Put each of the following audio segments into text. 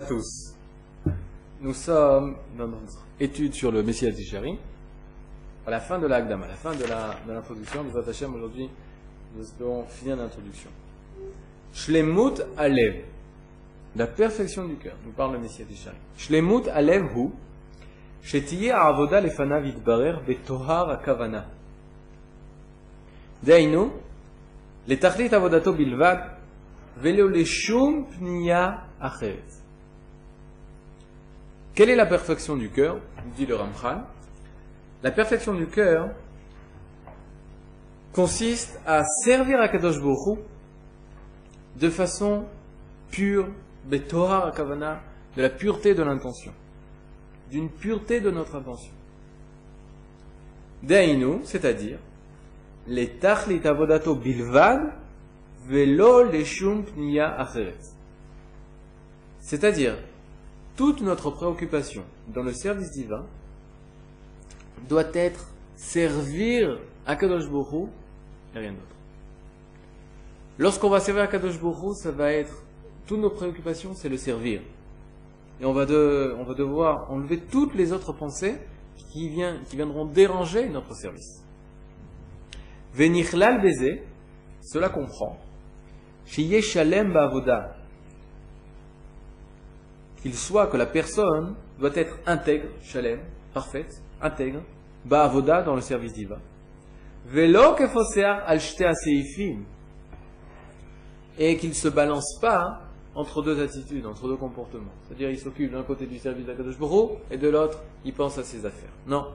à tous. Nous sommes dans notre étude sur le Messie Zichéri. À la fin de l'Agdam, à la fin de l'introduction, nous attachons aujourd'hui, nous espérons finir l'introduction. Shlemut Alev, la perfection du cœur, nous parle le Messie Zichéri. Shlemut Alev hu, shetiye avoda lefanav yitbarer betohar akavana. Deinu, letachlit avodato bilvad, velo leshum pnia acheret. Quelle est la perfection du cœur dit le Ramchal. La perfection du cœur consiste à servir à Kadosh Baruch Hu de façon pure, betohar kavana, de la pureté de l'intention, d'une pureté de notre intention. Dainu, c'est-à-dire, les tachlit avodato bilvad, velo leshum. C'est-à-dire, toute notre préoccupation dans le service divin doit être servir à Kadosh Hu et rien d'autre. Lorsqu'on va servir à Kadosh Hu, ça va être toutes nos préoccupations, c'est le servir. Et on va, de- on va devoir enlever toutes les autres pensées qui, qui viendront déranger notre service. Venichlal beze, cela comprend, shiye shalem qu'il soit que la personne doit être intègre, shalem, parfaite, intègre, ba'avoda dans le service divin. Velo al. Et qu'il ne se balance pas entre deux attitudes, entre deux comportements. C'est-à-dire, il s'occupe d'un côté du service d'Akadosh Baruch et de l'autre, il pense à ses affaires. Non.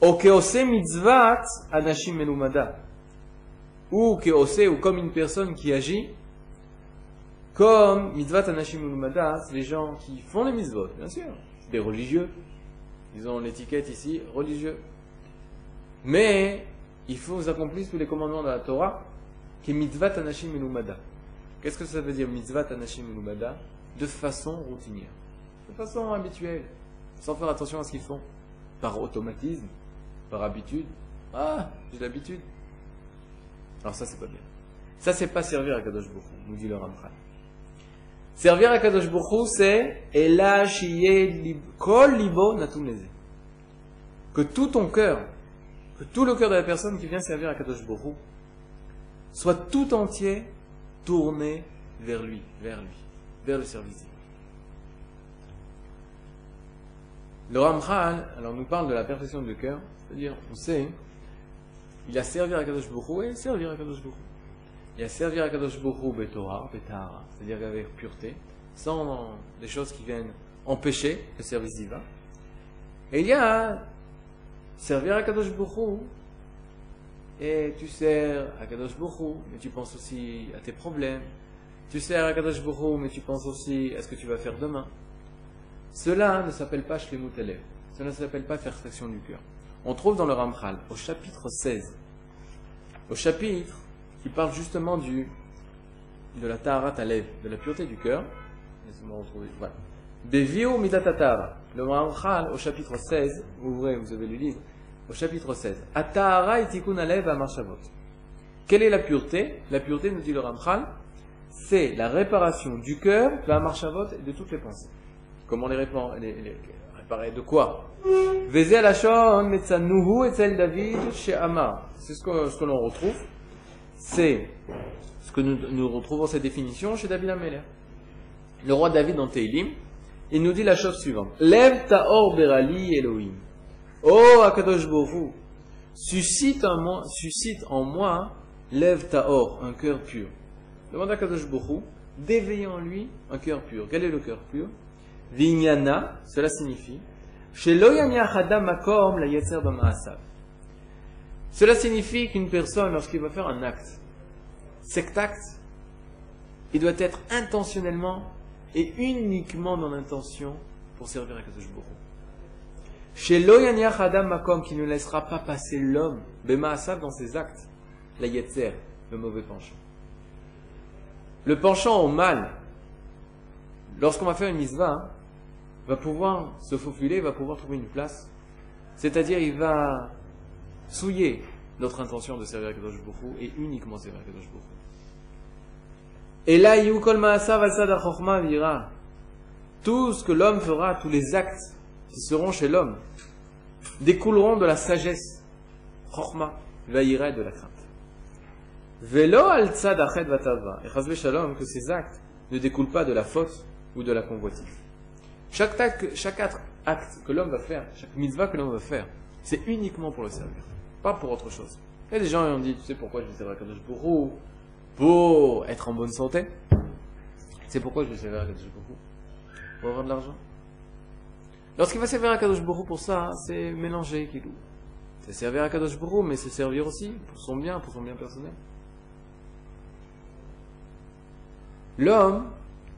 O keose mitzvat anashim melumada. Ou keose, ou comme une personne qui agit comme mitzvat anashim melumada, c'est les gens qui font les mitzvot, bien sûr. Des religieux. Ils ont l'étiquette ici, religieux. Mais, il faut qu'ils accomplissent tous les commandements de la Torah, qui est mitzvat anashim melumada. Qu'est-ce que ça veut dire mitzvat anashim melumada De façon routinière, de façon habituelle, sans faire attention à ce qu'ils font, par automatisme, par habitude. Ah, j'ai l'habitude. Alors ça, c'est pas bien. Ça, c'est pas servir à Kadosh Baruch nous dit le Ramchal. Servir à Kadosh Hu, c'est kol libo. Que tout ton cœur, que tout le cœur de la personne qui vient servir à Kadosh Hu, soit tout entier tourné vers lui, vers lui, vers le service. Le Ramchal, alors nous parle de la perfection du cœur, c'est-à-dire, on sait, il a servi à Kadosh Hu et servir à Kadosh Hu. Servi à Kadosh Baruch Hu betorah, betahara, c'est-à-dire avec pureté, sans des choses qui viennent empêcher le service divin. Et il y a servir à Kadosh Hu, et tu sers à Kadosh Hu, mais tu penses aussi à tes problèmes. Tu sers à Kadosh Hu, mais tu penses aussi à ce que tu vas faire demain. Cela ne s'appelle pas Shlemut Alev. Cela ne s'appelle pas perfection du cœur. On trouve dans le Ramchal, au chapitre 16, au chapitre qui parle justement du, de la Taharat Alev, de la pureté du cœur. Laissez-moi retrouver. Voilà. Bevio Midatatara. Le Ramchal, au chapitre 16, vous ouvrez, vous avez le livre, au chapitre 16. Atahara itikun Alev Amashavot. Quelle est la pureté? La pureté, nous dit le Ramchal, c'est la réparation du cœur, de la Marshavot et de toutes les pensées. Comment les, réparer, les, les- réparer? De quoi? David. C'est ce que, ce que l'on retrouve. C'est ce que nous, retrouvons cette définition chez David Ameller. Le roi David dans Teilim, il nous dit la chose suivante. Lève ta or berali Elohim. Oh Akadosh Hu, suscite en moi, suscite en moi, lève ta or, un cœur pur. Demande à Kadosh Hu d'éveiller en lui un cœur pur. Quel est le cœur pur? Vinyana, cela signifie makom la. Cela signifie qu'une personne, lorsqu'il va faire un acte, cet acte, il doit être intentionnellement et uniquement dans l'intention pour servir à Kadosh Baruch Hu. Shelo yaniach adam makom, qui ne laissera pas passer l'homme, b'ma'asav dans ses actes, la yetzer, le mauvais penchant. Le penchant au mal, lorsqu'on va faire une hein, va pouvoir se faufiler, va pouvoir trouver une place. C'est-à-dire, il va souiller notre intention de servir Kadosh Baruch Hu et uniquement servir Kadosh Baruch Hu. Et là, tout ce que l'homme fera, tous les actes qui seront chez l'homme, découleront de la sagesse, chorma, vaïra de la crainte. Velo al vatava. Et shalom, que ces actes ne découlent pas de la faute ou de la convoitise. Chaque acte, chaque acte que l'homme va faire, chaque mitzvah que l'homme va faire, c'est uniquement pour le servir, pas pour autre chose. Il y a des gens qui ont dit, tu sais pourquoi je vais servir Kadosh Bourou Pour être en bonne santé. C'est pourquoi je vais servir Kadosh Bourou Pour avoir de l'argent. Lorsqu'il va servir à Kadosh Bourou pour ça, c'est mélanger Kilou. C'est servir à Kadosh Bourou, mais c'est servir aussi pour son bien, pour son bien personnel. L'homme,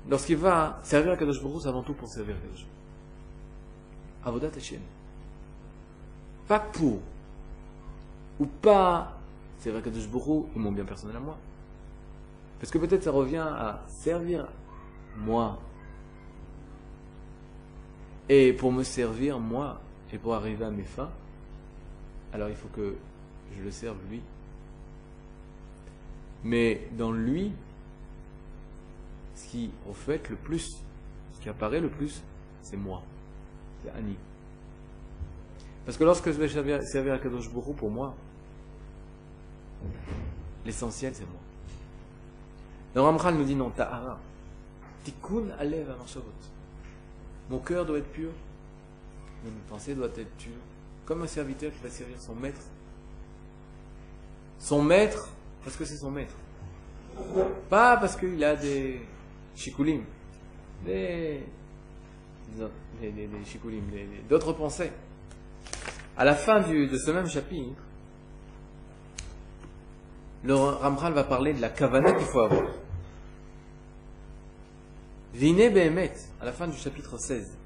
lorsqu'il va servir à Kadosh Baruch c'est avant tout pour servir à Kadosh Avodat Hashem. Pas pour, ou pas servir à Kadosh Baruch ou mon bien personnel à moi. Parce que peut-être ça revient à servir moi. Et pour me servir moi, et pour arriver à mes fins, alors il faut que je le serve lui. Mais dans lui, ce qui reflète le plus, ce qui apparaît le plus, c'est moi. C'est Annie. Parce que lorsque je vais servir, à Kadosh Bourou pour moi, l'essentiel c'est moi. Le Ramchal nous dit non, ta'ara. Tikkun alev Mon cœur doit être pur, mes pensées doivent être pures. Comme un serviteur qui va servir son maître. Son maître, parce que c'est son maître. Pas parce qu'il a des shikulim, des, d'autres pensées. À la fin de ce même chapitre, le Ramchal va parler de la kavana qu'il faut avoir. Vine behemet, à la fin du chapitre 16.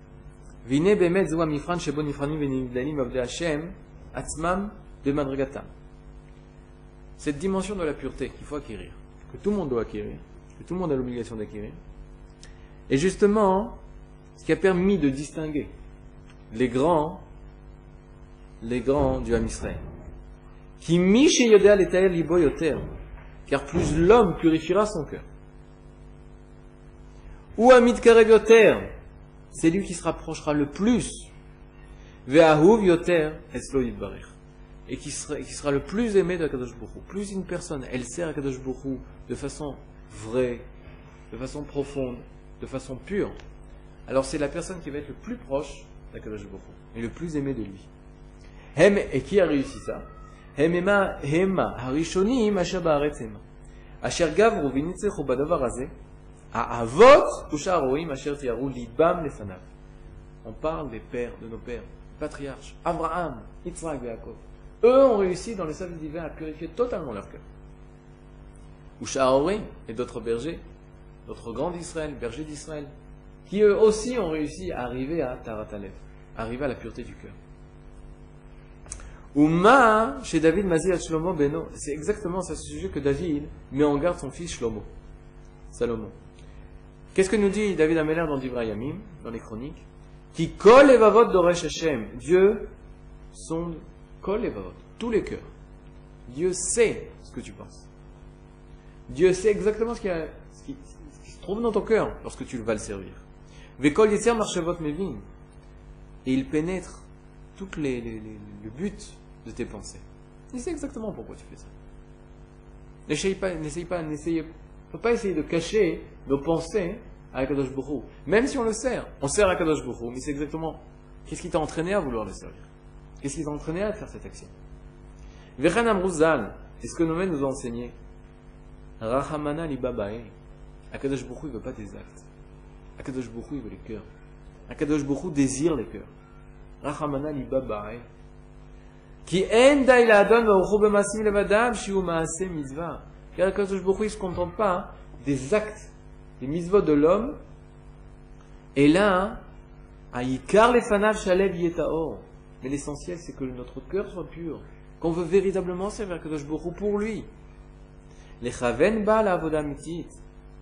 Vine behemet zoua mifran shebo nifranim venimdalim avde Hashem atzmam bemadrigatam. Cette dimension de la pureté qu'il faut acquérir, que tout le monde doit acquérir, que tout le monde a l'obligation d'acquérir. Et justement, ce qui a permis de distinguer les grands, les grands du Ham Israël, qui chez Yodea libo yoter, car plus l'homme purifiera son cœur. Ou Amid Karev yoter, c'est lui qui se rapprochera le plus. Ve'ahuv yoter, eslo et qui sera, le plus aimé de Kadosh Baruch Plus une personne, elle sert à Kadosh Baruch de façon vraie, de façon profonde, de façon pure, alors c'est la personne qui va être le plus proche d'Akadosh Baruch et le plus aimé de lui. Hem, et qui a réussi ça? V'nitzechu badavar hazeh, ha'avot usharoim asher tiaru libam lefanav. On parle des pères, de nos pères, patriarches, Abraham, Yitzhak et Yaakov. Eux ont réussi dans le salut divin à purifier totalement leur cœur. Usharoim et d'autres bergers, d'autres grands d'Israël, bergers d'Israël, qui eux aussi ont réussi à arriver à Taratalev, arriver à la pureté du cœur. Uma, chez David Mazir Shlomo Beno, c'est exactement ce sujet que David met en garde son fils Shlomo, Salomon. Qu'est-ce que nous dit David Ameller dans Divrayamim, dans les chroniques? Qui colle les vavotes d'Oresh Hashem. Dieu sonde, colle les vavotes, tous les cœurs. Dieu sait ce que tu penses. Dieu sait exactement ce qui, qui se trouve dans ton cœur lorsque tu vas le servir. Vekol Yetzer Marchavot Mevin. Et il pénètre tout les, les, le but de tes pensées. Il sait exactement pourquoi tu fais ça. N'essaye pas, n'essaye pas, n'essaye, faut pas essayer de cacher nos pensées à Kadosh Bourou. Même si on le sert, on sert à Kadosh Bourou, mais c'est exactement qu'est-ce qui t'a entraîné à vouloir le servir? Qu'est-ce qui t'a entraîné à faire cette action? Vechen Amrouzal, est ce que nos nous ont enseigné. Rahamana li babae. Akadosh Bourou, il veut pas des actes. Akadosh Bokhu, il veut les cœurs. Akadosh Bokhu désire les cœurs. Rachamana li maase mitzvah. Car Akadosh Bokhu, il se contente pas hein, des actes, des mitzvot de l'homme. Et là, Aïkar les fanav shalev yetaor. Mais l'essentiel, c'est que notre cœur soit pur. Qu'on veut véritablement servir Akadosh Bokhu pour lui. Les chaven ba la avodah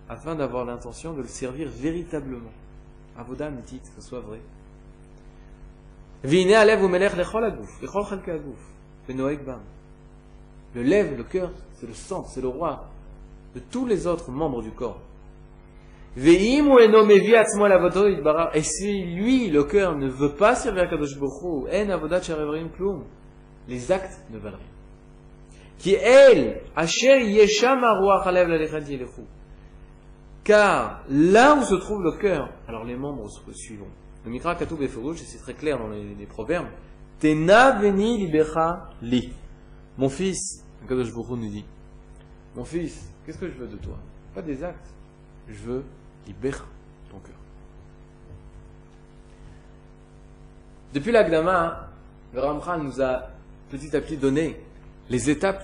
afin d'avoir l'intention de le servir véritablement. Avodah mitit, que ce soit vrai. Le lève, le cœur, c'est le sang, c'est le roi de tous les autres membres du corps. Ve'im ou eno mevi atzmo el avodo yitbarach. Et si lui, le cœur, ne veut pas servir Kadosh Baruch Hu, en avodat sharevrim klum. Les actes ne valent rien. Qui elle, asher yesham aruach alev lalechat yelechu. Car là où se trouve le cœur, alors les membres suivront. Le Mikra Katoub et c'est très clair dans les, proverbes. Tena veni libecha li. Mon fils, Kadosh Hu nous dit, mon fils, qu'est-ce que je veux de toi? Pas des actes. Je veux libérer ton cœur. Depuis l'Agdama, le Ramchal nous a petit à petit donné les étapes,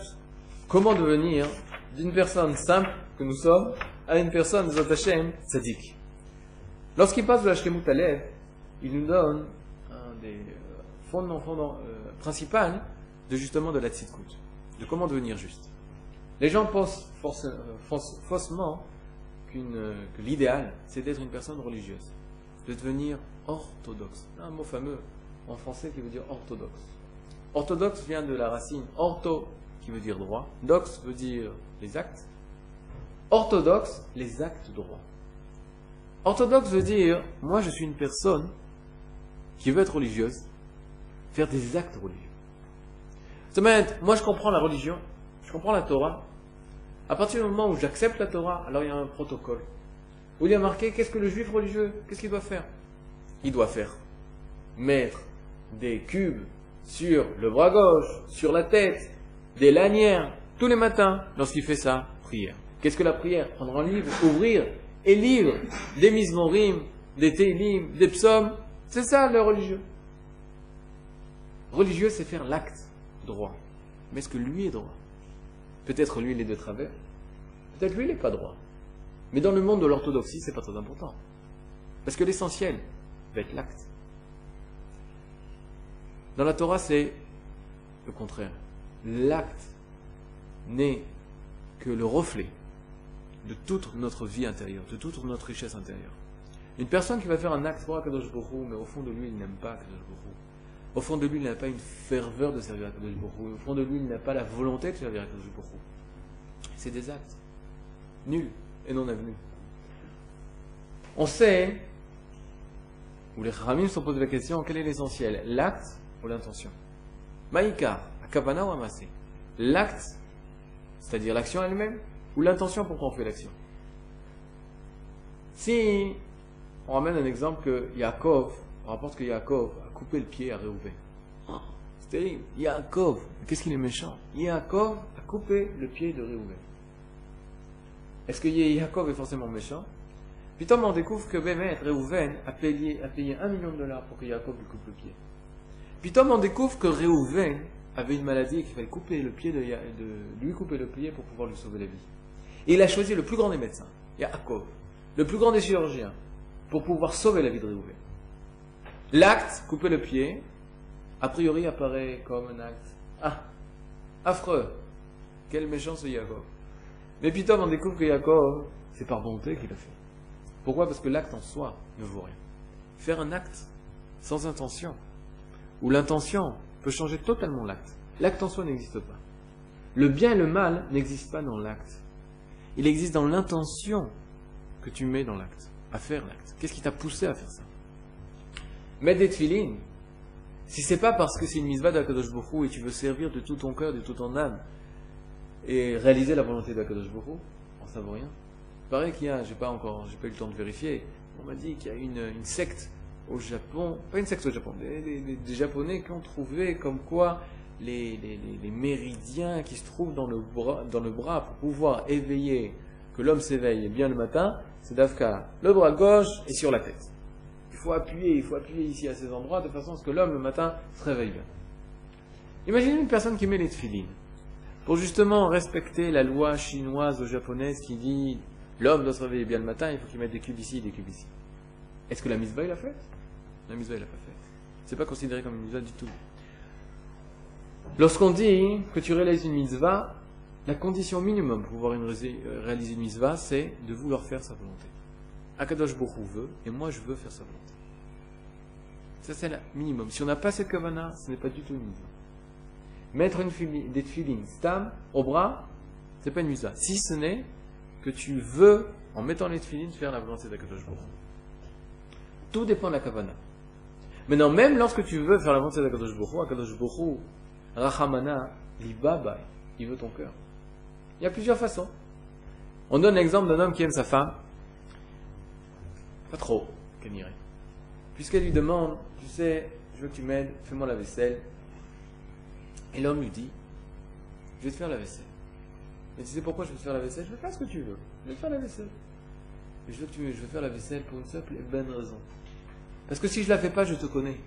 comment devenir d'une personne simple que nous sommes à une personne, Zot sadique. Lorsqu'il passe de la il nous donne un des euh, fondements, euh, principaux de justement de la tzidkut, de comment devenir juste. Les gens pensent euh, faussement que l'idéal, c'est d'être une personne religieuse, de devenir orthodoxe. Un mot fameux en français qui veut dire orthodoxe. Orthodoxe vient de la racine ortho, qui veut dire droit, dox veut dire les actes, orthodoxe, les actes droits. Orthodoxe veut dire, moi je suis une personne qui veut être religieuse, faire des actes religieux. moi je comprends la religion, je comprends la Torah. À partir du moment où j'accepte la Torah, alors il y a un protocole. Où il y marqué, qu'est-ce que le juif religieux, qu'est-ce qu'il doit faire? Il doit faire mettre des cubes sur le bras gauche, sur la tête, des lanières, tous les matins, lorsqu'il fait sa prière. Qu'est-ce que la prière? Prendre un livre, ouvrir et lire des mismorim, des télim, des psaumes. C'est ça le religieux. Religieux, c'est faire l'acte droit. Mais est-ce que lui est droit? Peut-être lui, il est de travers. Peut-être lui, il n'est pas droit. Mais dans le monde de l'orthodoxie, c'est pas très important. Parce que l'essentiel va être l'acte. Dans la Torah, c'est le contraire. L'acte n'est que le reflet de toute notre vie intérieure, de toute notre richesse intérieure. Une personne qui va faire un acte pour Akadosh Borou, mais au fond de lui, il n'aime pas Akadosh Borou. Au fond de lui, il n'a pas une ferveur de servir Akadosh Borou. Au fond de lui, il n'a pas la volonté de servir Akadosh Borou. C'est des actes nuls et non avenus. On sait, ou les Ramim se posé la question, quel est l'essentiel? L'acte ou l'intention? Maïka, Akabana ou Amasé L'acte, c'est-à-dire l'action elle-même, ou l'intention pour qu'on fait l'action? Si on ramène un exemple que Yaakov, on rapporte que Yaakov a coupé le pied à Réhouven. C'est terrible. Yaakov, qu'est-ce qu'il est méchant? Yaakov a coupé le pied de Réhouven. Est-ce que Yaakov est forcément méchant? Puis on découvre que Bémet, Réhouven, a payé, a payé un million de dollars pour que Yaakov lui coupe le pied. Puis on découvre que Réhouven avait une maladie et qu'il fallait couper le pied de, de, lui couper le pied pour pouvoir lui sauver la vie. Et il a choisi le plus grand des médecins, Yaakov, le plus grand des chirurgiens, pour pouvoir sauver la vie de Réhouven. L'acte, couper le pied, a priori apparaît comme un acte. Ah, affreux. Quel méchant ce Yaakov. Mais puis on découvre que Yaakov, c'est par bonté qu'il a fait. Pourquoi? Parce que l'acte en soi ne vaut rien. Faire un acte sans intention, où l'intention peut changer totalement l'acte. L'acte en soi n'existe pas. Le bien et le mal n'existent pas dans l'acte. Il existe dans l'intention que tu mets dans l'acte, à faire l'acte. Qu'est-ce qui t'a poussé à faire ça? Mettre des tefilines, si c'est pas parce que c'est une misva d'Akadosh Bokhu et tu veux servir de tout ton cœur, de toute ton âme, et réaliser la volonté d'Akadosh Bokhu, on ne vaut rien. Il paraît qu'il y a, j'ai pas encore, j'ai pas eu le temps de vérifier, on m'a dit qu'il y a une, une secte au Japon, pas une secte au Japon, des, Japonais qui ont trouvé comme quoi les, les, méridiens qui se trouvent dans le, bras, dans le bras pour pouvoir éveiller, que l'homme s'éveille bien le matin, c'est d'Afka, le bras gauche et sur la tête. Il faut appuyer, il faut appuyer ici à ces endroits de façon à ce que l'homme le matin se réveille bien. Imaginez une personne qui met les tefilines pour justement respecter la loi chinoise ou japonaise qui dit l'homme doit se réveiller bien le matin, il faut qu'il mette des cubes ici, des cubes ici. Est-ce que la misva il a fait la mitzvah, il l'a pas fait. C'est pas considéré comme une mitzvah du tout. Lorsqu'on dit que tu réalises une mitzvah, la condition minimum pour pouvoir euh, réaliser une mitzvah, c'est de vouloir faire sa volonté. Akadosh Bokhu veut, et moi je veux faire sa volonté. Ça c'est le minimum. Si on n'a pas cette kavana, ce n'est pas du tout une mitzvah. Mettre une des feelings stam au bras, c'est pas une mitzvah. Si ce n'est que tu veux en mettant les tefilines, faire la volonté d'Akadosh Baruch Tout dépend de la kavana. Maintenant, même lorsque tu veux faire la volonté d'Akadosh Baruch Akadosh Baruch Rachamana, l'ibaba, il veut ton cœur. Il y a plusieurs façons. On donne l'exemple d'un homme qui aime sa femme. Pas trop, qu'elle irait. Puisqu'elle lui demande, tu sais, je veux que tu m'aides, fais-moi la vaisselle. Et l'homme lui dit, je vais te faire la vaisselle. Mais tu sais pourquoi je vais te faire la vaisselle? Je vais faire ce que tu veux. Je vais te faire la vaisselle. Mais je veux que faire la vaisselle pour une simple et bonne raison. Parce que si je la fais pas, je te connais.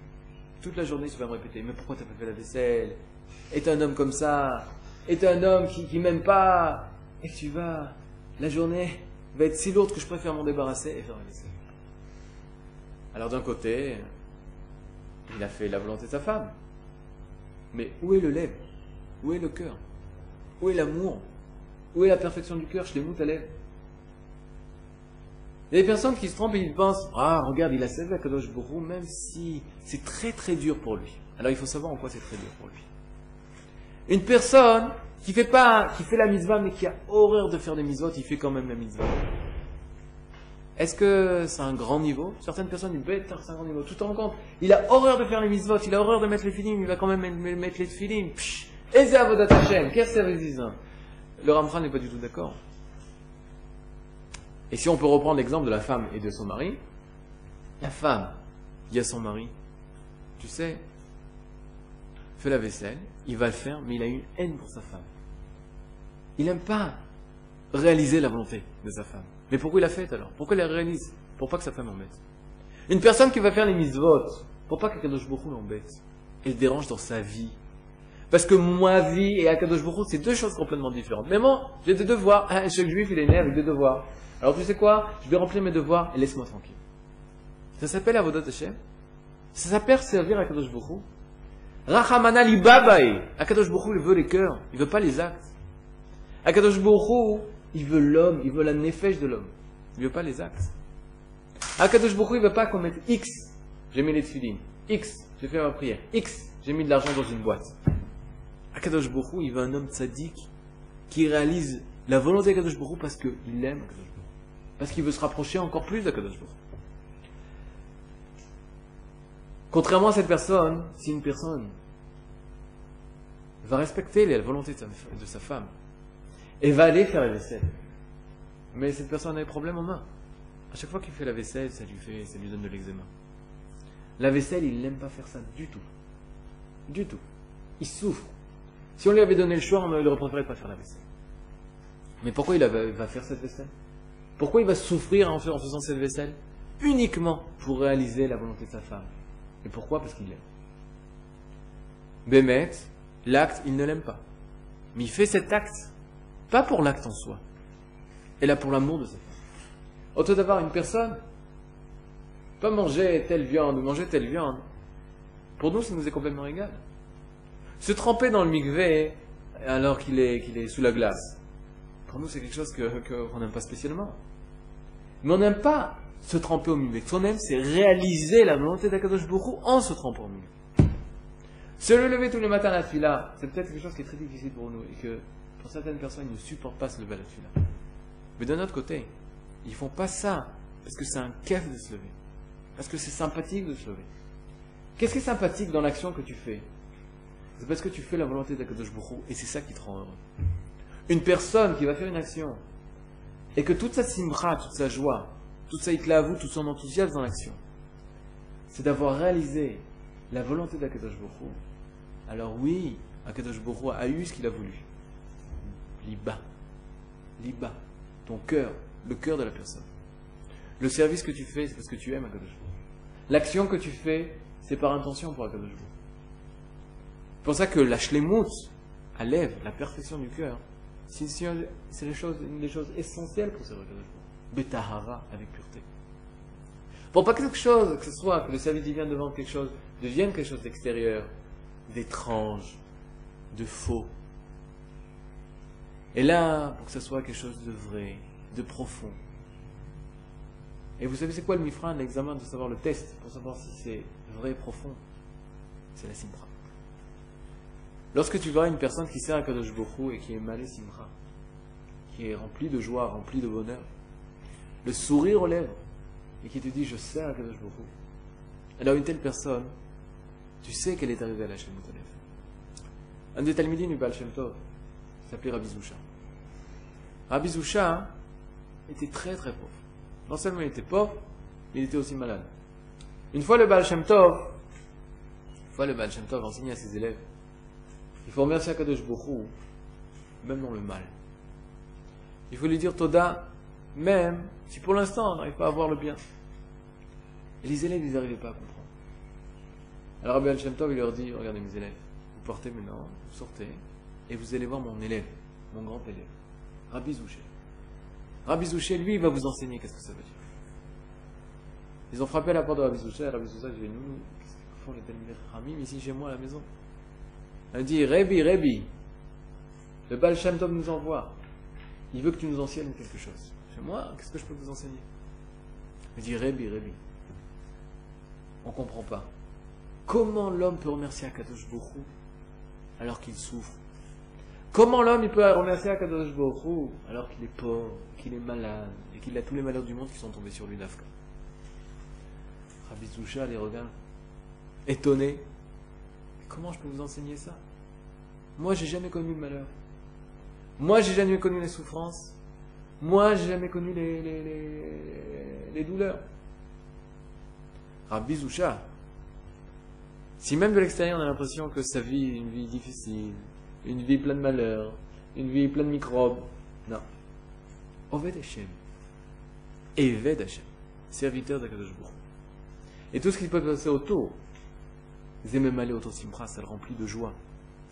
Toute la journée, tu vas me répéter, mais pourquoi tu n'as pas fait la vaisselle? Est un homme comme ça Est un homme qui, m'aime pas Et tu vas, la journée va être si lourde que je préfère m'en débarrasser et faire la vaisselle. Alors d'un côté, il a fait la volonté de sa femme. Mais où est le lèvre Où est le cœur? Où est l'amour? Où est la perfection du cœur? Je les à lèvres. Il y a des personnes qui se trompent et ils pensent Ah, regarde, il a servi à Kadosh Bourou, même si c'est très très dur pour lui. Alors il faut savoir en quoi c'est très dur pour lui. Une personne qui fait pas, qui fait la mitzvah, mais qui a horreur de faire des mitzvot, il fait quand même la mitzvah. Est-ce que c'est un grand niveau? Certaines personnes disent, bête, c'est un grand niveau. Tout en compte, il a horreur de faire les mitzvot, il a horreur de mettre les films, il va quand même mettre les films. Et c'est votre chaîne, qu'est-ce que ça Le Ramchal n'est pas du tout d'accord. Et si on peut reprendre l'exemple de la femme et de son mari, la femme dit à son mari, tu sais, fais la vaisselle, il va le faire, mais il a une haine pour sa femme. Il n'aime pas réaliser la volonté de sa femme. Mais pourquoi il l'a fait alors? Pourquoi il la réalise? Pour pas que sa femme embête. Une personne qui va faire les mitzvot, pour pas qu'Akadosh Baruch l'embête, elle dérange dans sa vie. Parce que moi, vie et Akadosh Baruch c'est deux choses complètement différentes. Mais moi, j'ai des devoirs. Ah, chaque juif, il est né avec des devoirs. Alors tu sais quoi? Je vais remplir mes devoirs et laisse-moi tranquille. Ça s'appelle Avodat Hashem. Ça s'appelle servir Akadosh Baruch Rachamana li babae. Akadosh Baruch il veut les cœurs, il veut pas les actes. Akadosh Baruch il veut l'homme, il veut la nefesh de l'homme. Il veut pas les actes. Akadosh Baruch il veut pas qu'on mette X, j'ai mis les tefillin. X, j'ai fait ma prière. X, j'ai mis de l'argent dans une boîte. Akadosh Baruch il veut un homme tzaddik qui réalise la volonté d'Akadosh Baruch parce qu'il aime. Parce qu'il veut se rapprocher encore plus d'Akadosh Baruch. Contrairement à cette personne, si une personne va respecter la volonté de sa femme, et va aller faire la vaisselle. Mais cette personne a des problèmes en main. À chaque fois qu'il fait la vaisselle, ça lui, fait, ça lui donne de l'eczéma. La vaisselle, il n'aime pas faire ça du tout. Du tout. Il souffre. Si on lui avait donné le choix, on aurait préféré pas faire la vaisselle. Mais pourquoi il va faire cette vaisselle? Pourquoi il va souffrir en faisant cette vaisselle? Uniquement pour réaliser la volonté de sa femme. Et pourquoi? Parce qu'il l'aime. Bémet, l'acte, il ne l'aime pas. Mais il fait cet acte pas pour l'acte en soi. Et là pour l'amour de sa femme. Autant d'avoir une personne, pas manger telle viande ou manger telle viande, pour nous, ça nous est complètement égal. Se tremper dans le mikvé alors qu'il est, est sous la glace, pour nous, c'est quelque chose qu'on n'aime pas spécialement. Mais on n'aime pas se tremper au. Ce qu'on aime, c'est réaliser la volonté d'Akadosh Baruch en se trempant au mikvé. Se lever tous les matins à la fila, c'est peut-être quelque chose qui est très difficile pour nous et que pour certaines personnes, ils ne supportent pas se lever à la Mais d'un autre côté, ils font pas ça parce que c'est un kef de se lever. Parce que c'est sympathique de se lever. Qu'est-ce qui est sympathique dans l'action que tu fais? C'est parce que tu fais la volonté d'Akadosh Bourou et c'est ça qui te rend heureux. Une personne qui va faire une action et que toute sa simra, toute sa joie, toute sa vous, tout son enthousiasme dans l'action, c'est d'avoir réalisé la volonté d'Akadosh Bourou. Alors oui, Akadosh Bourou a eu ce qu'il a voulu. Liba. Liba. Ton cœur, le cœur de la personne. Le service que tu fais, c'est parce que tu aimes Akadosh L'action que tu fais, c'est par intention pour Akadosh C'est pour ça que la shlemut, à lève, la perfection du cœur, c'est une des choses essentielles pour servir Akadosh Betahara, avec pureté. Pour pas quelque chose, que ce soit que le service divin devant quelque chose, devienne quelque chose d'extérieur, d'étrange, de faux, et là, pour que ce soit quelque chose de vrai, de profond. Et vous savez, c'est quoi le mifran, l'examen de savoir le test, pour savoir si c'est vrai profond? C'est la simra. Lorsque tu vois une personne qui sert à Kadosh Bokhu et qui est malé simra, qui est remplie de joie, remplie de bonheur, le sourire aux lèvres, et qui te dit Je sers à Kadosh Baruch alors une telle personne, tu sais qu'elle est arrivée à la Shem Un des Talmudim du Baal Shem Tov s'appelait Rabbi Zusha. Rabbi Zusha était très très pauvre. Non seulement il était pauvre, mais il était aussi malade. Une fois le Baal Shem Tov, une fois le Baal Shem Tov enseignait à ses élèves, il faut remercier Kadosh Baruch même dans le mal. Il faut lui dire Toda, même si pour l'instant on n'arrive pas à voir le bien. Les élèves, ils n'arrivaient pas à comprendre. Alors Rabbi Al-Shem il leur dit, regardez mes élèves, vous portez maintenant, vous sortez, et vous allez voir mon élève, mon grand élève, Rabbi Zouché. Rabbi Zouché, lui, il va vous enseigner qu'est-ce que ça veut dire. Ils ont frappé à la porte de Rabbi Zouché, Rabbi Zouché dit, nous, qu'est-ce qu'ils font les Talmudés Ramim ici chez moi à la maison? Il dit, Rebi, Rebi, le Baal Shem Tov nous envoie. Il veut que tu nous enseignes quelque chose. Chez moi, qu'est-ce que je peux vous enseigner? Il dit, Rebi, Rebi on ne comprend pas. Comment l'homme peut remercier Akadosh Borou alors qu'il souffre? Comment l'homme peut remercier Akadosh Borou alors qu'il est pauvre, qu'il est malade et qu'il a tous les malheurs du monde qui sont tombés sur lui d'Afka? Rabbi Zoucha les regarde, étonné. Comment je peux vous enseigner ça? Moi, j'ai jamais connu le malheur. Moi, j'ai jamais connu les souffrances. Moi, j'ai jamais connu les, douleurs. Rabbi Zoucha, si même de l'extérieur on a l'impression que sa vie est une vie difficile, une vie pleine de malheurs, une vie pleine de microbes, non. Oved Hashem. Eved Hashem. Serviteur d'Akadosh Et tout ce qui peut passer autour, même aller autour Simcha, ça le remplit de joie,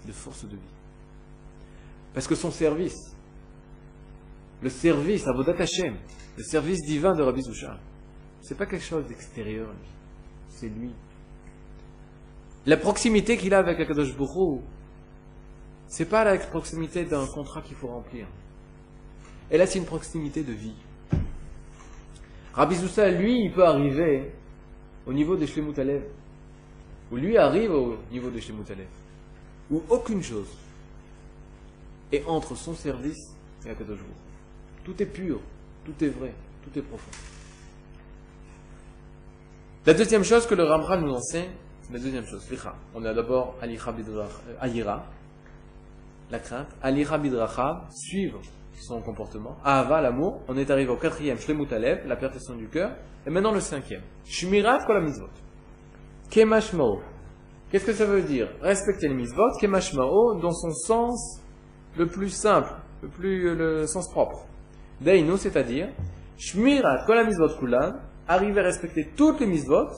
de force de vie. Parce que son service, le service, à Avodat Hashem, le service divin de Rabbi Zoucha, c'est pas quelque chose d'extérieur, c'est lui. La proximité qu'il a avec Akadosh Bourou, c'est pas la proximité d'un contrat qu'il faut remplir. Et là, c'est une proximité de vie. Rabbi Zoussa, lui, il peut arriver au niveau de Shlemut Alev, ou lui arrive au niveau de Shlemut Alev, où aucune chose est entre son service et Akadosh Bourou. Tout est pur, tout est vrai, tout est profond. La deuxième chose que le Ramchal nous enseigne, la deuxième chose, On a d'abord euh, Ayira, la crainte, Alira Bidracha, suivre son comportement, Ahava, l'amour. On est arrivé au quatrième, Shlemut Alev, la perfection du cœur. Et maintenant le cinquième, Shmirat Kol Kemashmao. Qu'est-ce que ça veut dire? Respecter les mitzvot, Kemashmao, dans son sens le plus simple, le plus, le sens propre. Deinu, c'est-à-dire, Shmirat Kol Kulan, arriver à respecter toutes les mitzvot,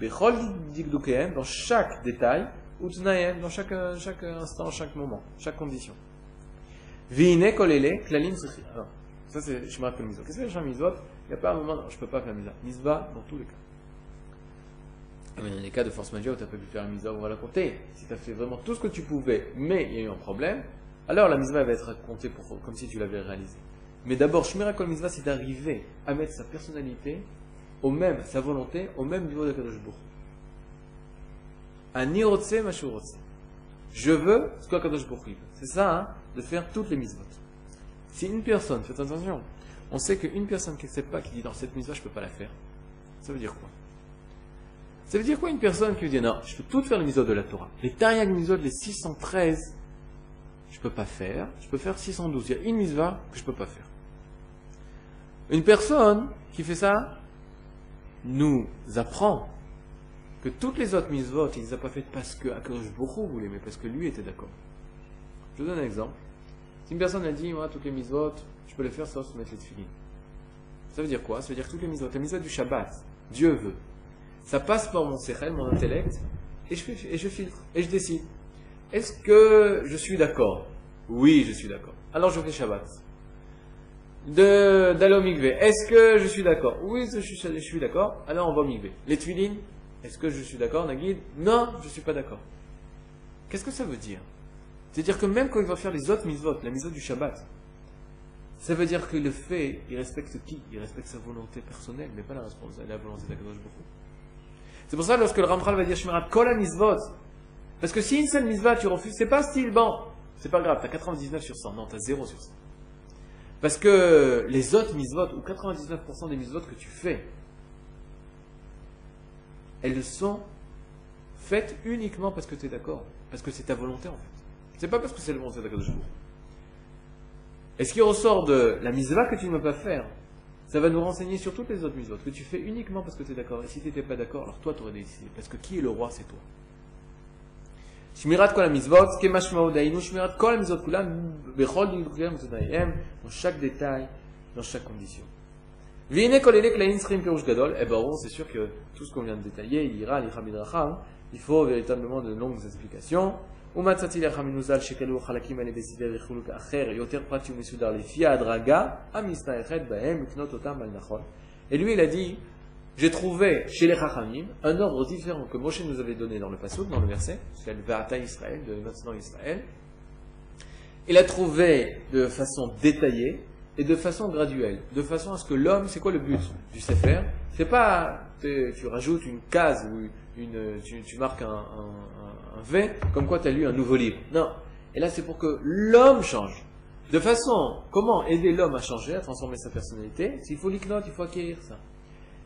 dans chaque détail, ou dans chaque, instant, chaque moment, chaque condition. Vine kolele, klalim Alors, ça c'est Shemar Kol Mitzvot. Qu'est-ce que c'est mitzvot? Il n'y a pas un moment, non, je ne peux pas faire mitzvah. Mitzvah dans tous les cas. Il y a des cas de force majeure où tu n'as pas pu faire la mitzvah, on va la compter. Si tu as fait vraiment tout ce que tu pouvais, mais il y a eu un problème, alors la mitzvah va être comptée comme si tu l'avais réalisé. Mais d'abord, Shemar Kol Mitzvah, c'est d'arriver à mettre sa personnalité au même, sa volonté, au même niveau de Kadosh Anirotse mashurotse. Je veux ce que Kadosh veut. C'est ça, hein, de faire toutes les mitzvot. Si une personne, faites attention, on sait qu'une personne qui ne sait pas, qui dit dans cette mitzvah, je ne peux pas la faire, ça veut dire quoi? Ça veut dire quoi une personne qui dit non, je peux toutes faire les mitzvot de la Torah? Les Tariag mitzvot, les 613, je ne peux pas faire, je peux faire 612. Il y a une mitzvah que je ne peux pas faire. Une personne qui fait ça, nous apprend que toutes les autres mitzvot, il ne les a pas faites parce que Akadosh beaucoup voulait, mais parce que lui était d'accord. Je vous donne un exemple. Si une personne a dit, moi, toutes les mitzvot, je peux les faire se mettre les tefillin. Ça veut dire quoi? Ça veut dire toutes les mitzvot, les mitzvot du Shabbat, Dieu veut. Ça passe par mon sechel, mon intellect, et je, et je filtre, et je décide. Est-ce que je suis d'accord? Oui, je suis d'accord. Alors je fais Shabbat d'aller au mikvé. Est-ce que je suis d'accord? Oui, je suis, d'accord. Alors on va au mikvé. Les tuilines, est-ce que je suis d'accord, Nagid Non, je ne suis pas d'accord. Qu'est-ce que ça veut dire? C'est-à-dire que même quand il va faire les autres mitzvot, la mitzvot du Shabbat, ça veut dire qu'il le fait, il respecte qui? Il respecte sa volonté personnelle, mais pas la, la volonté d'Akadosh beaucoup. C'est pour ça lorsque le Ramchal va dire Shmirat Kol mitzvot, parce que si une seule mitzvah tu refuses, c'est pas style, bon, c'est pas grave, t'as 99 sur 100, non, t'as 0 sur 100. Parce que les autres mitzvot, ou 99% des mitzvot que tu fais, elles sont faites uniquement parce que tu es d'accord, parce que c'est ta volonté en fait. C'est pas parce que c'est le volonté de jour. Et ce qui ressort de la mitzvah que tu ne veux pas faire, ça va nous renseigner sur toutes les autres mitzvot, que tu fais uniquement parce que tu es d'accord. Et si tu n'étais pas d'accord, alors toi tu aurais décidé. Parce que qui est le roi, c'est toi. Shmirat kol mitzvot, dainu, shmirat kol mitzvot kulam, bechol dans chaque détail, dans chaque condition. Vine kol elek lain srim perush gadol, eh ben bon, c'est sûr que tout ce qu'on vient de détailler, il ira, il faut véritablement de longues explications. ומצאתי לך מנוזל שכלו החלקים האלה בסידר חילוק אחר, יותר פרטי ומסודר לפי ההדרגה המסתייכת בהם, לקנות אותם על נכון. Et lui, il a dit, j'ai trouvé chez les Chachamim un ordre différent que Moshe nous avait donné dans le Passouk, dans le verset, c'est Va'ata Israël, de maintenant Israël. Il a trouvé de façon détaillée et de façon graduelle, de façon à ce que l'homme, c'est quoi le but du Sefer? C'est pas, tu rajoutes une case ou une, tu, marques un, V, comme quoi tu as lu un nouveau livre. Non. Et là, c'est pour que l'homme change. De façon, comment aider l'homme à changer, à transformer sa personnalité? S'il faut l'iknot, il faut acquérir ça.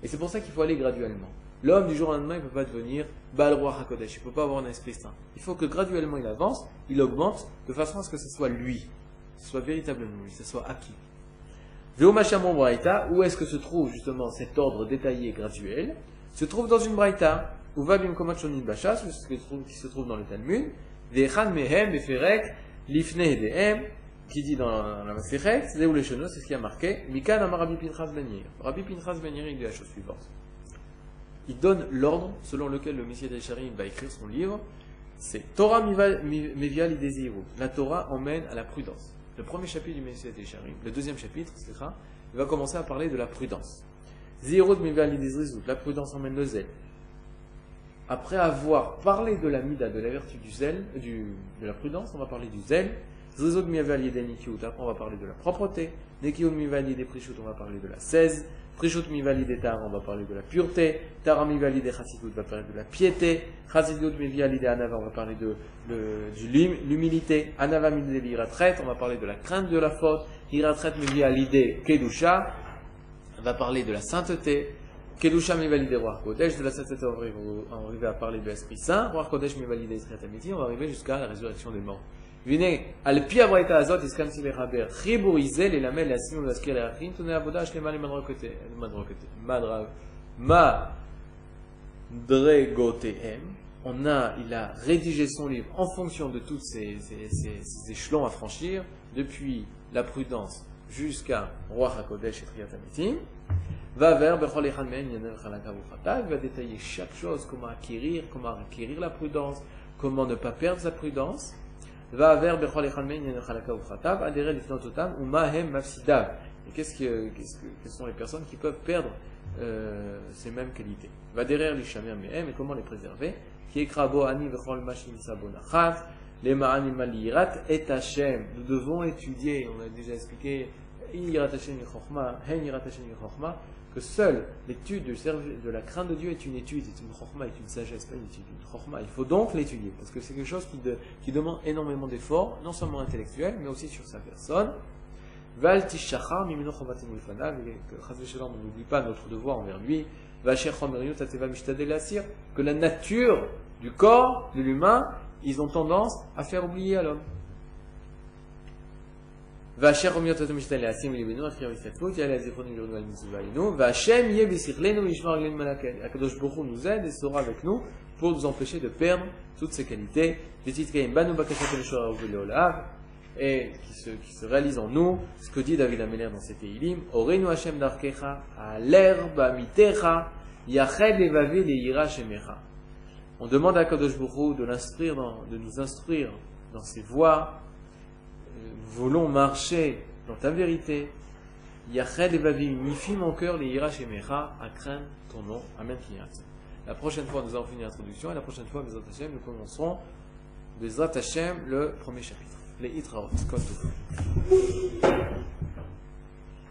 Et c'est pour ça qu'il faut aller graduellement. L'homme, du jour au lendemain, il ne peut pas devenir Baal Roi HaKodesh. Il ne peut pas avoir un esprit saint. Il faut que graduellement il avance, il augmente, de façon à ce que ce soit lui. Ce soit véritablement lui, ce soit acquis. Où est-ce que se trouve justement cet ordre détaillé graduel? Se trouve dans une braïta. Ou va shonin bachas, qui se trouve dans le Talmud. Ve'echan mehem beferek lifne dehem, qui dit dans la Masechet, c'est où les c'est ce qui a marqué. Mikan amar Rabbi Pinchas ben Rabbi Pinchas ben il dit la chose suivante. Il donne l'ordre selon lequel le Messie d'Echarim va écrire son livre. C'est Torah mevia l'idéziru. La Torah emmène à la prudence le premier chapitre du Messie Sharim, le deuxième chapitre, il va commencer à parler de la prudence. La prudence emmène le zèle. Après avoir parlé de la mida, de la vertu du zèle, du, de la prudence, on va parler du zèle. Après, on va parler de la propreté. Nekiud des prishut, on va parler de la 16. Prishut mivalide tar, on va parler de la pureté. Tara mivalide chassidut, on va parler de la piété. Chassidut mivalide anava, on va parler de, l'humilité. Anava iratret, on va parler de la crainte de la faute. Iratret mivalide kedusha, on va parler de la sainteté. Kedusha mivalide roi kodesh, de la sainteté, on va arriver à parler de l'Esprit Saint. Roi kodesh mivalide isriatamiti, on va arriver jusqu'à la résurrection des morts. והנה, על פי הברייתא הזאת הסכמתי לחבר חיבור איזה ללמד לעצמי ולהזכיר לאחרים תוני עבודה שלמה למדרגותיהם. On a, il a rédigé son livre en fonction de tous ces, ces, ces, ces échelons à franchir, depuis la prudence jusqu'à Roi HaKodesh et Triyat Amitim. Va vers Bechol Echan Men Yaner Chalakavuchata, il va détailler chaque chose, comment acquérir, comment acquérir la prudence, comment ne pas perdre sa prudence. Et qu'est-ce que, qu'est-ce que, quelles sont les personnes qui peuvent perdre euh, ces mêmes qualités? Va derrière Mehem, et comment les préserver? Qui écrabo Ani Bechol Mashim Sabonachat, les Ma'anim Malirat et Hashem. Nous devons étudier, on a déjà expliqué, Yirat Hashem Yichochma, Hen Yirat Hashem Yichochma, que seule l'étude de la crainte de Dieu est une étude, est une chorma, est une sagesse, pas une étude, une chorma. Il faut donc l'étudier, parce que c'est quelque chose qui, qui demande énormément d'efforts, non seulement intellectuels, mais aussi sur sa personne. Val tishachar mimino chovatim ulfanav, et que on n'oublie pas notre devoir envers lui. Vacher chomeriut ateva mishtadel asir, que la nature du corps, de l'humain, ils ont tendance à faire oublier à l'homme. והשם אומר אותו משתנה לעשים ולבנו, אחרי ההשתתפות, יעלה הזיכרון ירדו על מצווהנו, והשם יהיה בשכלנו וישמר רגלינו מלאכת. הקדוש ברוך הוא nous aide et sera avec nous pour nous empêcher de perdre toutes ces qualités. ותתקיים בנו בקשת אלשור אהוב ולעולב, et qui se, qui se réalise en nous ce que dit David Améler dans ses Teilim, Orenu Hashem darkecha, l'herbe amitecha, yached levavi leira shemecha. On demande à Kadosh Baruch de l'instruire, de nous instruire dans ses voies, voulons marcher dans ta vérité. Yached et unifie mon cœur, les ira à craindre ton nom. Amen. La prochaine fois, nous allons finir l'introduction, et la prochaine fois, Bezat Hashem, nous commencerons Bezat Hashem, le premier chapitre. Les Itraot.